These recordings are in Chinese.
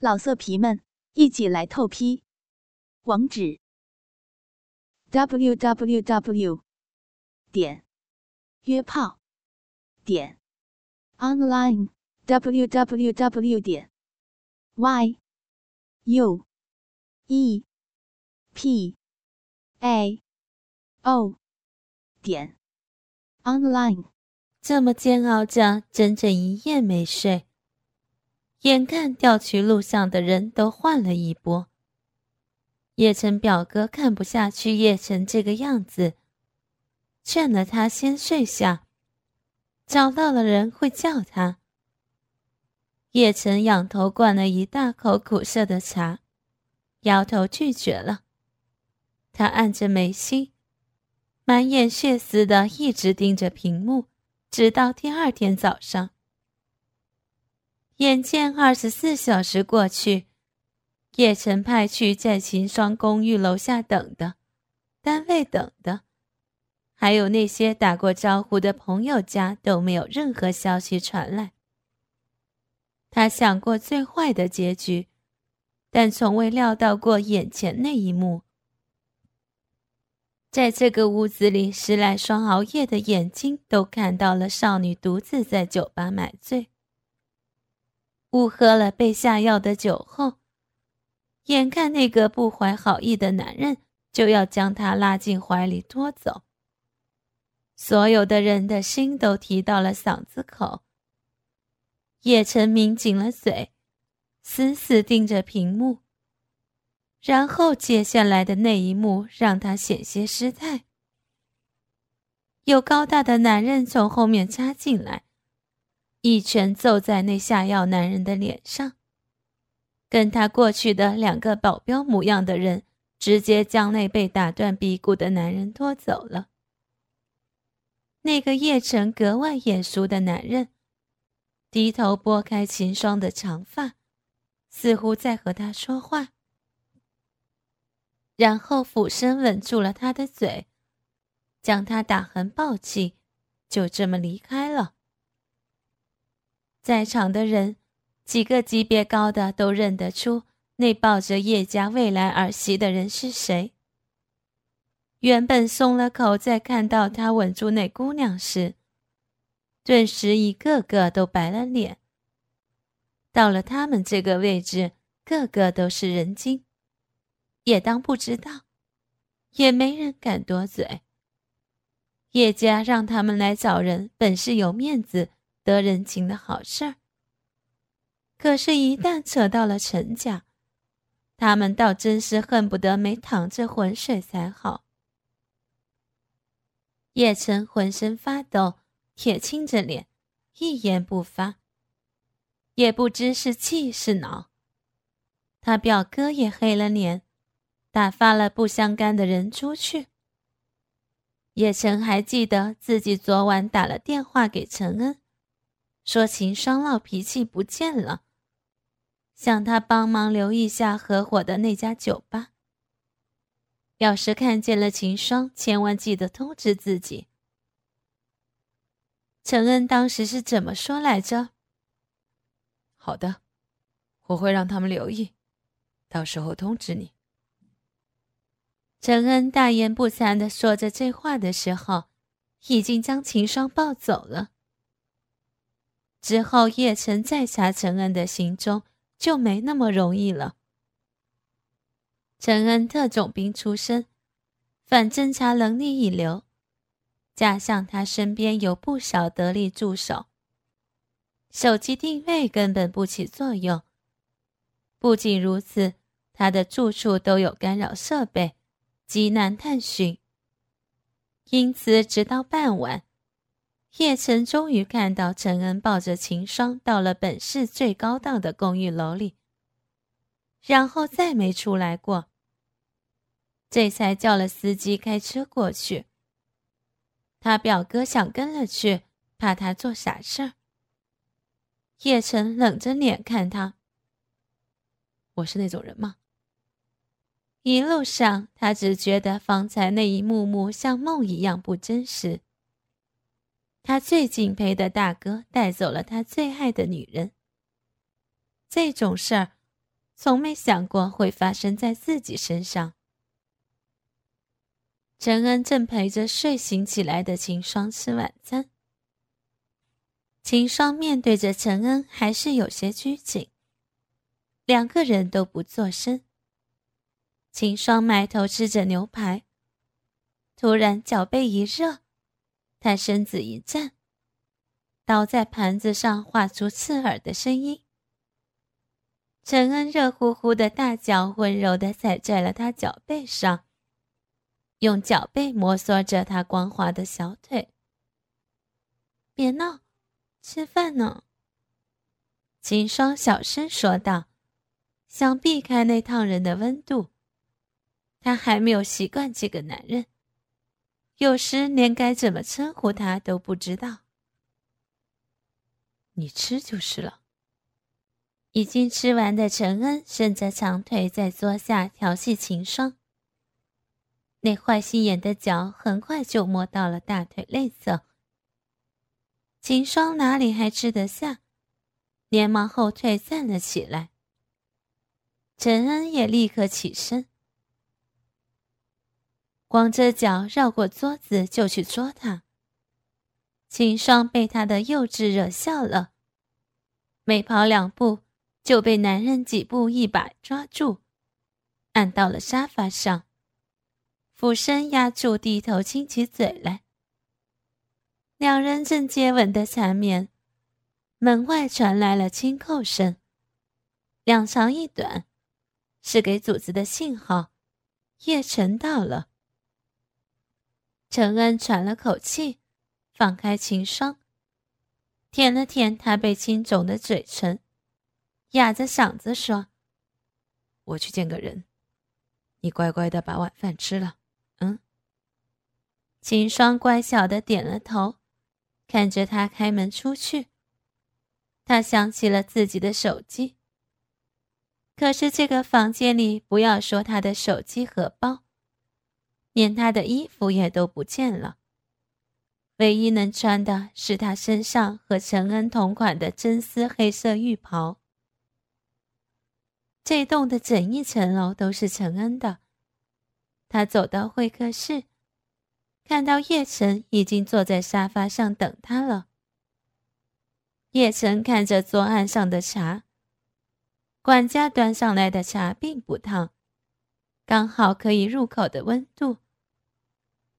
老色皮们，一起来透批！网址：w w w 点约炮点 online w w w 点 y u e p a o 点 online。这么煎熬着，整整一夜没睡。眼看调取录像的人都换了一波，叶晨表哥看不下去叶晨这个样子，劝了他先睡下，找到了人会叫他。叶晨仰头灌了一大口苦涩的茶，摇头拒绝了。他按着眉心，满眼血丝的一直盯着屏幕，直到第二天早上。眼见二十四小时过去，叶晨派去在秦霜公寓楼下等的，单位等的，还有那些打过招呼的朋友家都没有任何消息传来。他想过最坏的结局，但从未料到过眼前那一幕。在这个屋子里，十来双熬夜的眼睛都看到了少女独自在酒吧买醉。误喝了被下药的酒后，眼看那个不怀好意的男人就要将她拉进怀里拖走，所有的人的心都提到了嗓子口。叶晨抿紧了嘴，死死盯着屏幕。然后接下来的那一幕让他险些失态，有高大的男人从后面插进来。一拳揍在那下药男人的脸上，跟他过去的两个保镖模样的人，直接将那被打断鼻骨的男人拖走了。那个叶晨格外眼熟的男人，低头拨开秦霜的长发，似乎在和他说话，然后俯身吻住了他的嘴，将他打横抱起，就这么离开了。在场的人，几个级别高的都认得出那抱着叶家未来儿媳的人是谁。原本松了口，在看到他吻住那姑娘时，顿时一个个都白了脸。到了他们这个位置，个个都是人精，也当不知道，也没人敢多嘴。叶家让他们来找人，本是有面子。得人情的好事儿，可是，一旦扯到了陈家，他们倒真是恨不得没淌这浑水才好。叶晨浑身发抖，铁青着脸，一言不发，也不知是气是恼。他表哥也黑了脸，打发了不相干的人出去。叶晨还记得自己昨晚打了电话给陈恩。说秦霜闹脾气不见了，想他帮忙留意下合伙的那家酒吧。要是看见了秦霜，千万记得通知自己。陈恩当时是怎么说来着？好的，我会让他们留意，到时候通知你。陈恩大言不惭的说着这话的时候，已经将秦霜抱走了。之后，叶晨再查陈恩的行踪就没那么容易了。陈恩特种兵出身，反侦查能力一流，加上他身边有不少得力助手，手机定位根本不起作用。不仅如此，他的住处都有干扰设备，极难探寻。因此，直到傍晚。叶晨终于看到陈恩抱着秦霜到了本市最高档的公寓楼里，然后再没出来过。这才叫了司机开车过去。他表哥想跟了去，怕他做傻事儿。叶晨冷着脸看他：“我是那种人吗？”一路上，他只觉得方才那一幕幕像梦一样不真实。他最敬佩的大哥带走了他最爱的女人。这种事儿，从没想过会发生在自己身上。陈恩正陪着睡醒起来的秦霜吃晚餐。秦霜面对着陈恩，还是有些拘谨。两个人都不作声。秦霜埋头吃着牛排，突然脚背一热，他身子一颤，刀在盘子上划出刺耳的声音。陈恩热乎乎的大脚温柔地踩在了他脚背上，用脚背摩挲着他光滑的小腿。别闹，吃饭呢。秦霜小声说道。想避开那烫人的温度，他还没有习惯这个男人，有时连该怎么称呼他都不知道。你吃就是了。已经吃完的陈恩伸着长腿在桌下调戏秦霜，那坏心眼的脚很快就摸到了大腿内侧。秦霜哪里还吃得下，连忙后退站了起来。陈恩也立刻起身，光着脚绕过桌子就去捉他。秦霜被他的幼稚惹笑了，没跑两步就被男人几步一把抓住，按到了沙发上，俯身压住，低头亲起嘴来。两人正接吻的缠绵，门外传来了轻叩声，两长一短。是给主子的信号，叶晨到了。陈恩喘了口气，放开秦霜，舔了舔他被亲肿的嘴唇，哑着嗓子说：“我去见个人，你乖乖的把晚饭吃了。”嗯。秦霜乖巧的点了头，看着他开门出去。他想起了自己的手机。可是这个房间里，不要说他的手机和包，连他的衣服也都不见了。唯一能穿的是他身上和陈恩同款的真丝黑色浴袍。这栋的整一层楼都是陈恩的。他走到会客室，看到叶晨已经坐在沙发上等他了。叶晨看着桌案上的茶。管家端上来的茶并不烫，刚好可以入口的温度。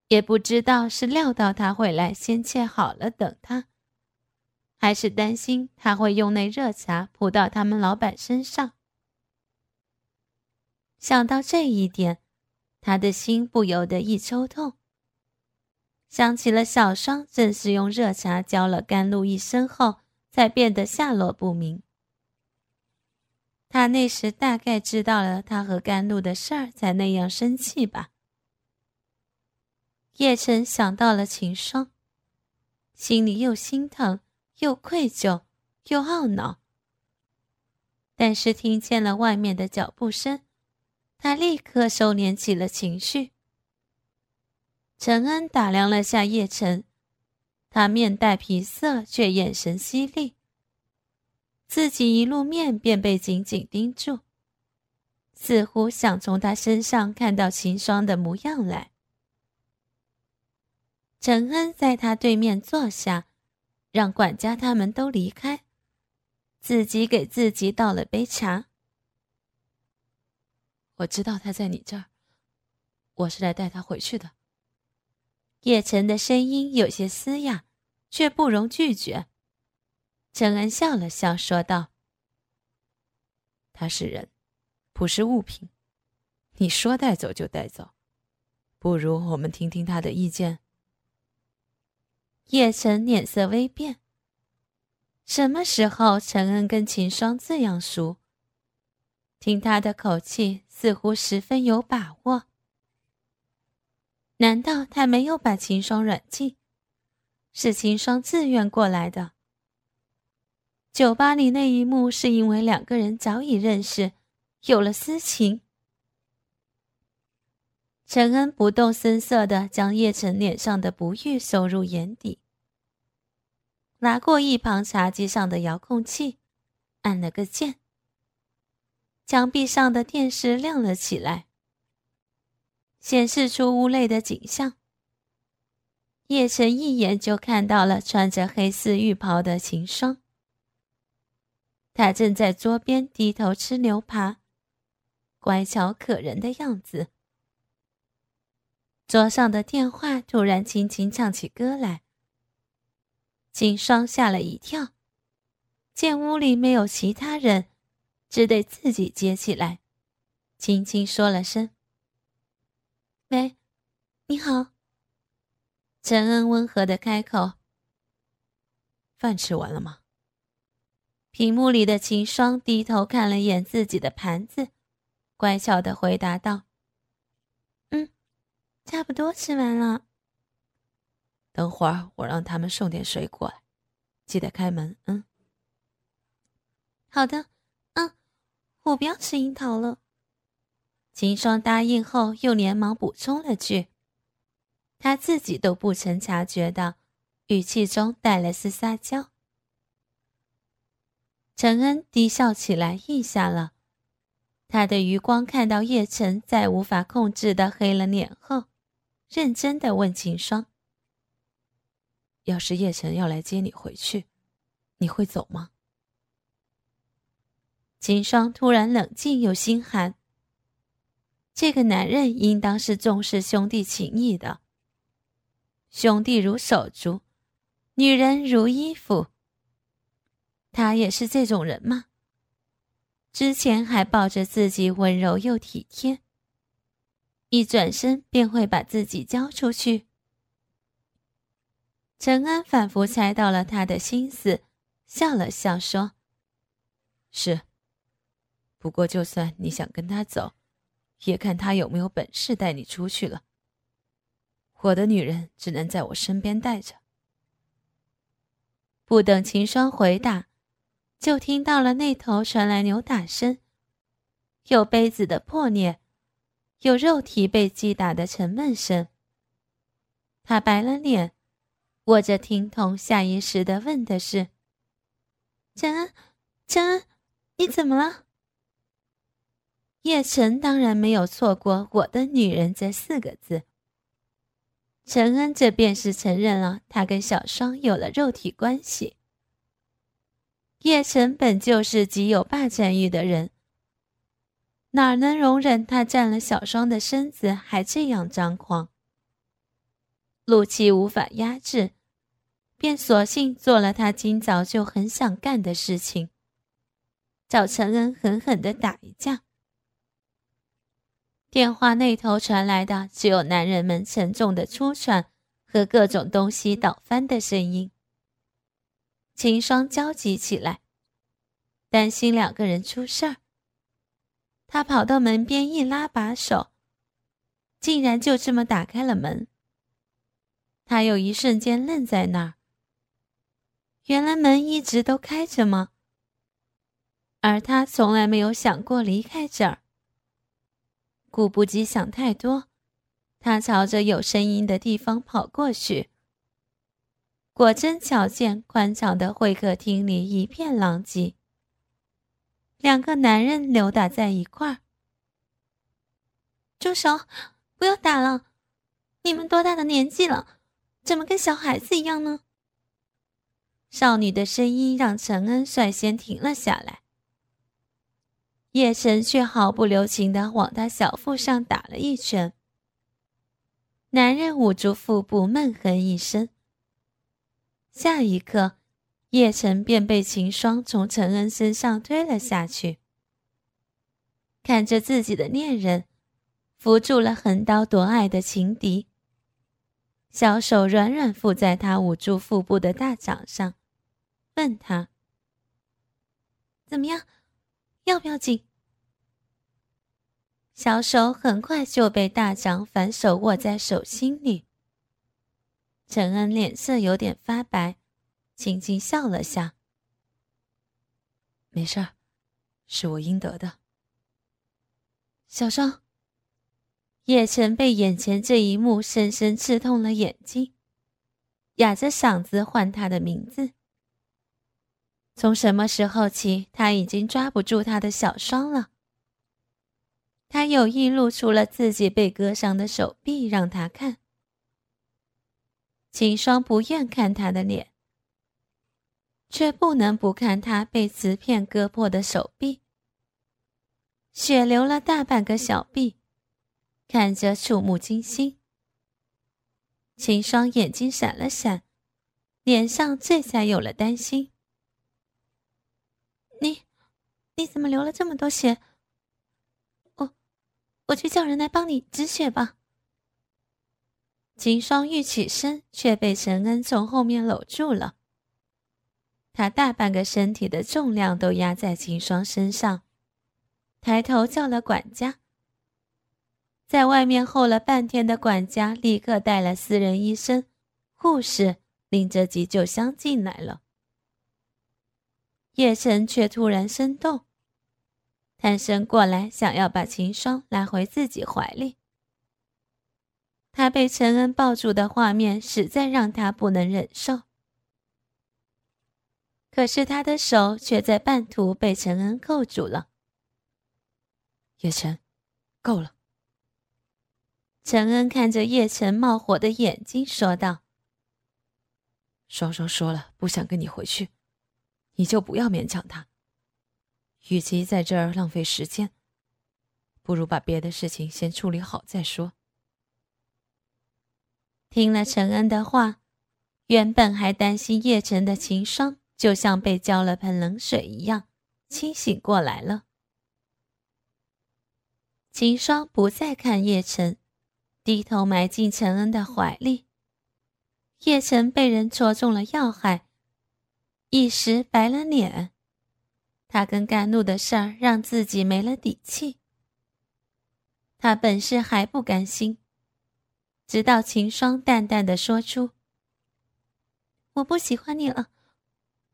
也不知道是料到他会来，先切好了等他，还是担心他会用那热茶扑到他们老板身上。想到这一点，他的心不由得一抽痛。想起了小双正是用热茶浇了甘露一身后，才变得下落不明。他那时大概知道了他和甘露的事儿，才那样生气吧。叶晨想到了秦霜，心里又心疼，又愧疚，又懊恼。但是听见了外面的脚步声，他立刻收敛起了情绪。陈恩打量了下叶晨，他面带皮色，却眼神犀利。自己一露面便被紧紧盯住，似乎想从他身上看到秦霜的模样来。陈恩在他对面坐下，让管家他们都离开，自己给自己倒了杯茶。我知道他在你这儿，我是来带他回去的。叶晨的声音有些嘶哑，却不容拒绝。陈恩笑了笑，说道：“他是人，不是物品。你说带走就带走，不如我们听听他的意见。”叶晨脸色微变。什么时候陈恩跟秦霜这样熟？听他的口气，似乎十分有把握。难道他没有把秦霜软禁？是秦霜自愿过来的？酒吧里那一幕是因为两个人早已认识，有了私情。陈恩不动声色地将叶晨脸上的不悦收入眼底，拿过一旁茶几上的遥控器，按了个键。墙壁上的电视亮了起来，显示出屋内的景象。叶晨一眼就看到了穿着黑丝浴袍的秦霜，他正在桌边低头吃牛扒，乖巧可人的样子。桌上的电话突然轻轻唱起歌来，秦霜吓了一跳，见屋里没有其他人，只得自己接起来，轻轻说了声：“喂，你好。”陈恩温和的开口：“饭吃完了吗？”屏幕里的秦霜低头看了眼自己的盘子，乖巧的回答道：“嗯，差不多吃完了。等会儿我让他们送点水果来，记得开门。”“嗯，好的。”“嗯，我不要吃樱桃了。”秦霜答应后，又连忙补充了句。他自己都不曾察觉到，语气中带了丝撒娇。陈恩低笑起来，应下了。他的余光看到叶晨在无法控制的黑了脸后，认真的问秦霜：“要是叶晨要来接你回去，你会走吗？”秦霜突然冷静又心寒。这个男人应当是重视兄弟情谊的。兄弟如手足，女人如衣服。他也是这种人吗？之前还抱着自己温柔又体贴，一转身便会把自己交出去。陈安仿佛猜到了他的心思，笑了笑说：“是。不过，就算你想跟他走，也看他有没有本事带你出去了。”我的女人只能在我身边带着。不等秦霜回答，就听到了那头传来扭打声，有杯子的破裂，有肉体被击打的沉闷声。他白了脸，握着听筒，下意识的问的是：“陈恩，陈恩，你怎么了？”叶晨当然没有错过“我的女人”这四个字。陈恩这便是承认了他跟小双有了肉体关系。叶晨本就是极有霸占欲的人，哪能容忍他占了小双的身子还这样张狂？怒气无法压制，便索性做了他今早就很想干的事情，找陈恩狠狠的打一架。电话那头传来的只有男人们沉重的出喘和各种东西倒翻的声音。秦霜焦急起来，担心两个人出事儿。他跑到门边一拉把手，竟然就这么打开了门。他有一瞬间愣在那儿。原来门一直都开着吗？而他从来没有想过离开这儿。顾不及想太多，他朝着有声音的地方跑过去。果真瞧见宽敞的会客厅里一片狼藉，两个男人扭打在一块儿。住手！不要打了！你们多大的年纪了，怎么跟小孩子一样呢？少女的声音让陈恩率先停了下来。叶晨却毫不留情地往他小腹上打了一拳。男人捂住腹部，闷哼一声。下一刻，叶晨便被秦霜从陈恩身上推了下去。看着自己的恋人扶住了横刀夺爱的情敌，小手软软附在他捂住腹部的大掌上，问他：“怎么样？”要不要紧？小手很快就被大掌反手握在手心里。陈恩脸色有点发白，轻轻笑了下：“没事儿，是我应得的。”小双。叶晨被眼前这一幕深深刺痛了眼睛，哑着嗓子唤他的名字。从什么时候起，他已经抓不住他的小双了？他有意露出了自己被割伤的手臂让他看。秦霜不愿看他的脸，却不能不看他被瓷片割破的手臂，血流了大半个小臂，看着触目惊心。秦霜眼睛闪了闪，脸上这才有了担心。你，你怎么流了这么多血？我，我去叫人来帮你止血吧。秦霜欲起身，却被陈恩从后面搂住了。他大半个身体的重量都压在秦霜身上，抬头叫了管家。在外面候了半天的管家立刻带了私人医生、护士，拎着急救箱进来了。叶晨却突然生动，探身过来，想要把秦霜拉回自己怀里。他被陈恩抱住的画面实在让他不能忍受，可是他的手却在半途被陈恩扣住了。叶晨，够了。陈恩看着叶晨冒火的眼睛，说道：“双双说了，不想跟你回去，你就不要勉强他。与其在这儿浪费时间，不如把别的事情先处理好再说。”听了陈恩的话，原本还担心叶晨的秦霜，就像被浇了盆冷水一样，清醒过来了。秦霜不再看叶晨，低头埋进陈恩的怀里。叶晨被人戳中了要害，一时白了脸。他跟甘露的事儿让自己没了底气。他本是还不甘心。直到秦霜淡淡的说出：“我不喜欢你了，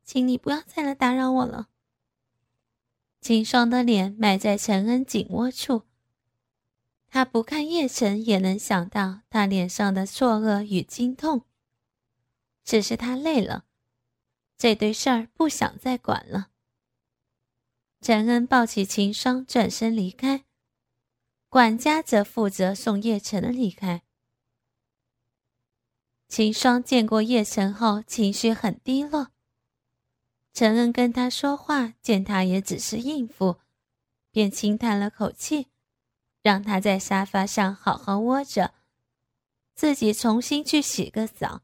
请你不要再来打扰我了。”秦霜的脸埋在陈恩颈窝处，他不看叶晨也能想到他脸上的错愕与惊痛。只是他累了，这堆事儿不想再管了。陈恩抱起秦霜，转身离开，管家则负责送叶晨离开。秦霜见过叶晨后，情绪很低落。陈恩跟他说话，见他也只是应付，便轻叹了口气，让他在沙发上好好窝着，自己重新去洗个澡。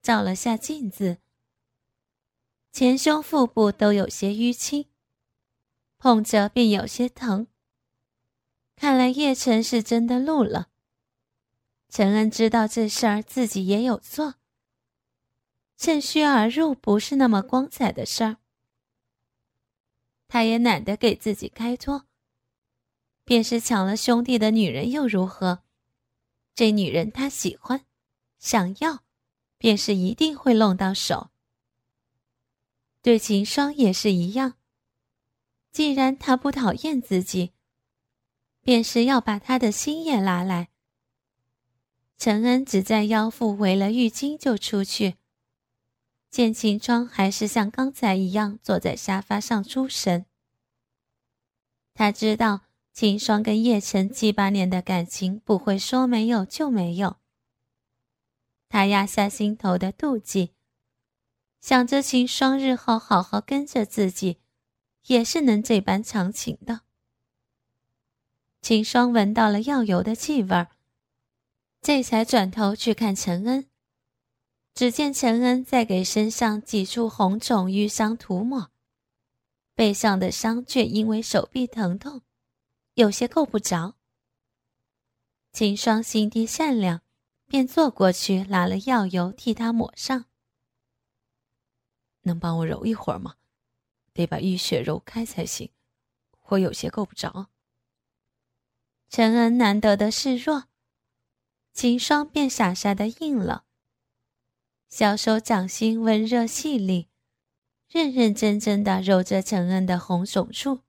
照了下镜子，前胸、腹部都有些淤青，碰着便有些疼。看来叶晨是真的怒了。陈恩知道这事儿自己也有错，趁虚而入不是那么光彩的事儿，他也懒得给自己开脱。便是抢了兄弟的女人又如何？这女人他喜欢，想要，便是一定会弄到手。对秦霜也是一样，既然他不讨厌自己，便是要把他的心也拉来。陈恩只在腰腹围了浴巾就出去，见秦霜还是像刚才一样坐在沙发上出神。他知道秦霜跟叶晨七八年的感情不会说没有就没有。他压下心头的妒忌，想着秦霜日后好好跟着自己，也是能这般长情的。秦霜闻到了药油的气味儿。这才转头去看陈恩，只见陈恩在给身上几处红肿淤伤涂抹，背上的伤却因为手臂疼痛，有些够不着。秦霜心地善良，便坐过去拿了药油替他抹上。能帮我揉一会儿吗？得把淤血揉开才行，我有些够不着。陈恩难得的示弱。秦霜便傻傻的应了，小手掌心温热细腻，认认真真的揉着陈恩的红肿处。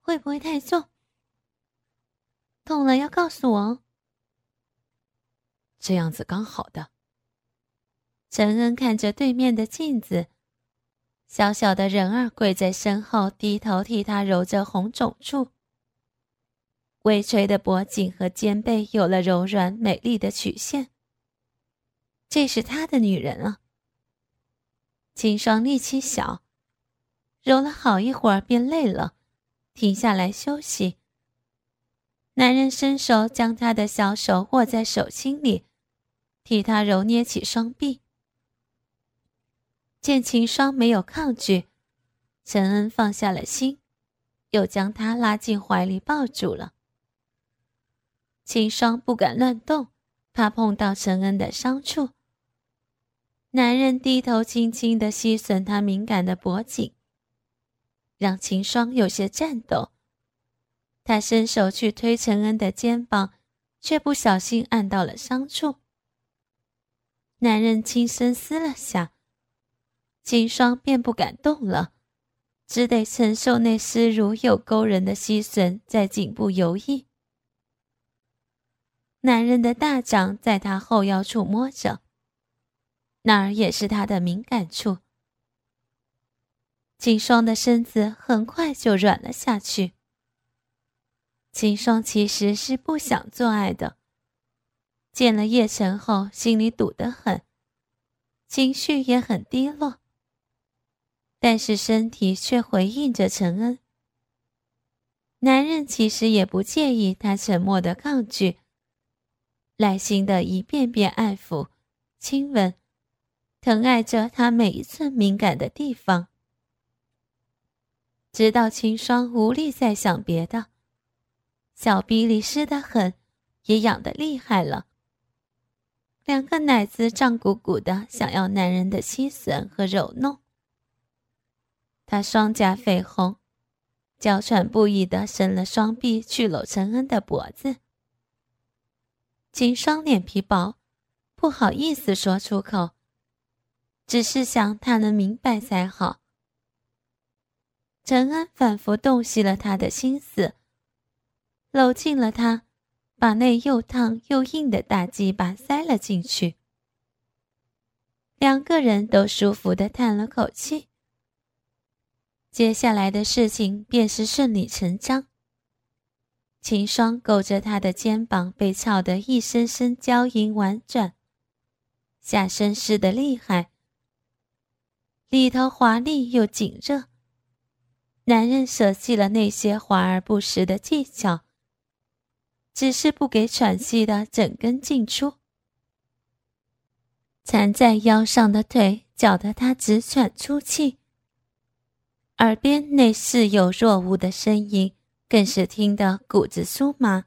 会不会太重？痛了要告诉我哦。这样子刚好的。陈恩看着对面的镜子，小小的人儿跪在身后，低头替他揉着红肿处。微垂的脖颈和肩背有了柔软美丽的曲线。这是他的女人啊。秦霜力气小，揉了好一会儿便累了，停下来休息。男人伸手将她的小手握在手心里，替她揉捏起双臂。见秦霜没有抗拒，陈恩放下了心，又将她拉进怀里抱住了。秦霜不敢乱动，怕碰到陈恩的伤处。男人低头轻轻地吸吮她敏感的脖颈，让秦霜有些颤抖。他伸手去推陈恩的肩膀，却不小心按到了伤处。男人轻声撕了下，秦霜便不敢动了，只得承受那湿如又勾人的吸吮在颈部游弋。男人的大掌在她后腰处摸着，那儿也是她的敏感处。秦霜的身子很快就软了下去。秦霜其实是不想做爱的，见了叶晨后，心里堵得很，情绪也很低落，但是身体却回应着陈恩。男人其实也不介意他沉默的抗拒。耐心的一遍遍爱抚、亲吻，疼爱着他每一寸敏感的地方，直到秦霜无力再想别的，小臂里湿得很，也痒得厉害了。两个奶子胀鼓鼓的，想要男人的吸吮和揉弄。他双颊绯红，娇喘不已的伸了双臂去搂陈恩的脖子。秦霜脸皮薄，不好意思说出口，只是想他能明白才好。陈恩反复洞悉了他的心思，搂近了他，把那又烫又硬的大鸡巴塞了进去。两个人都舒服的叹了口气。接下来的事情便是顺理成章。秦霜勾着他的肩膀，被操得一声声娇吟婉转，下身湿得厉害，里头华丽又紧热。男人舍弃了那些华而不实的技巧，只是不给喘息的整根进出，缠在腰上的腿搅得他直喘粗气，耳边那似有若无的声音。更是听得骨子酥麻。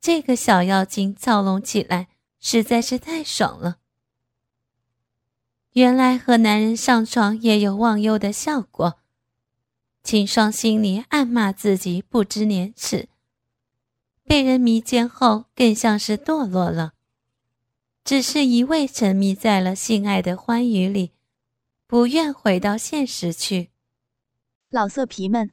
这个小妖精操弄起来实在是太爽了。原来和男人上床也有忘忧的效果。秦霜心里暗骂自己不知廉耻，被人迷奸后更像是堕落了，只是一味沉迷在了性爱的欢愉里，不愿回到现实去。老色皮们。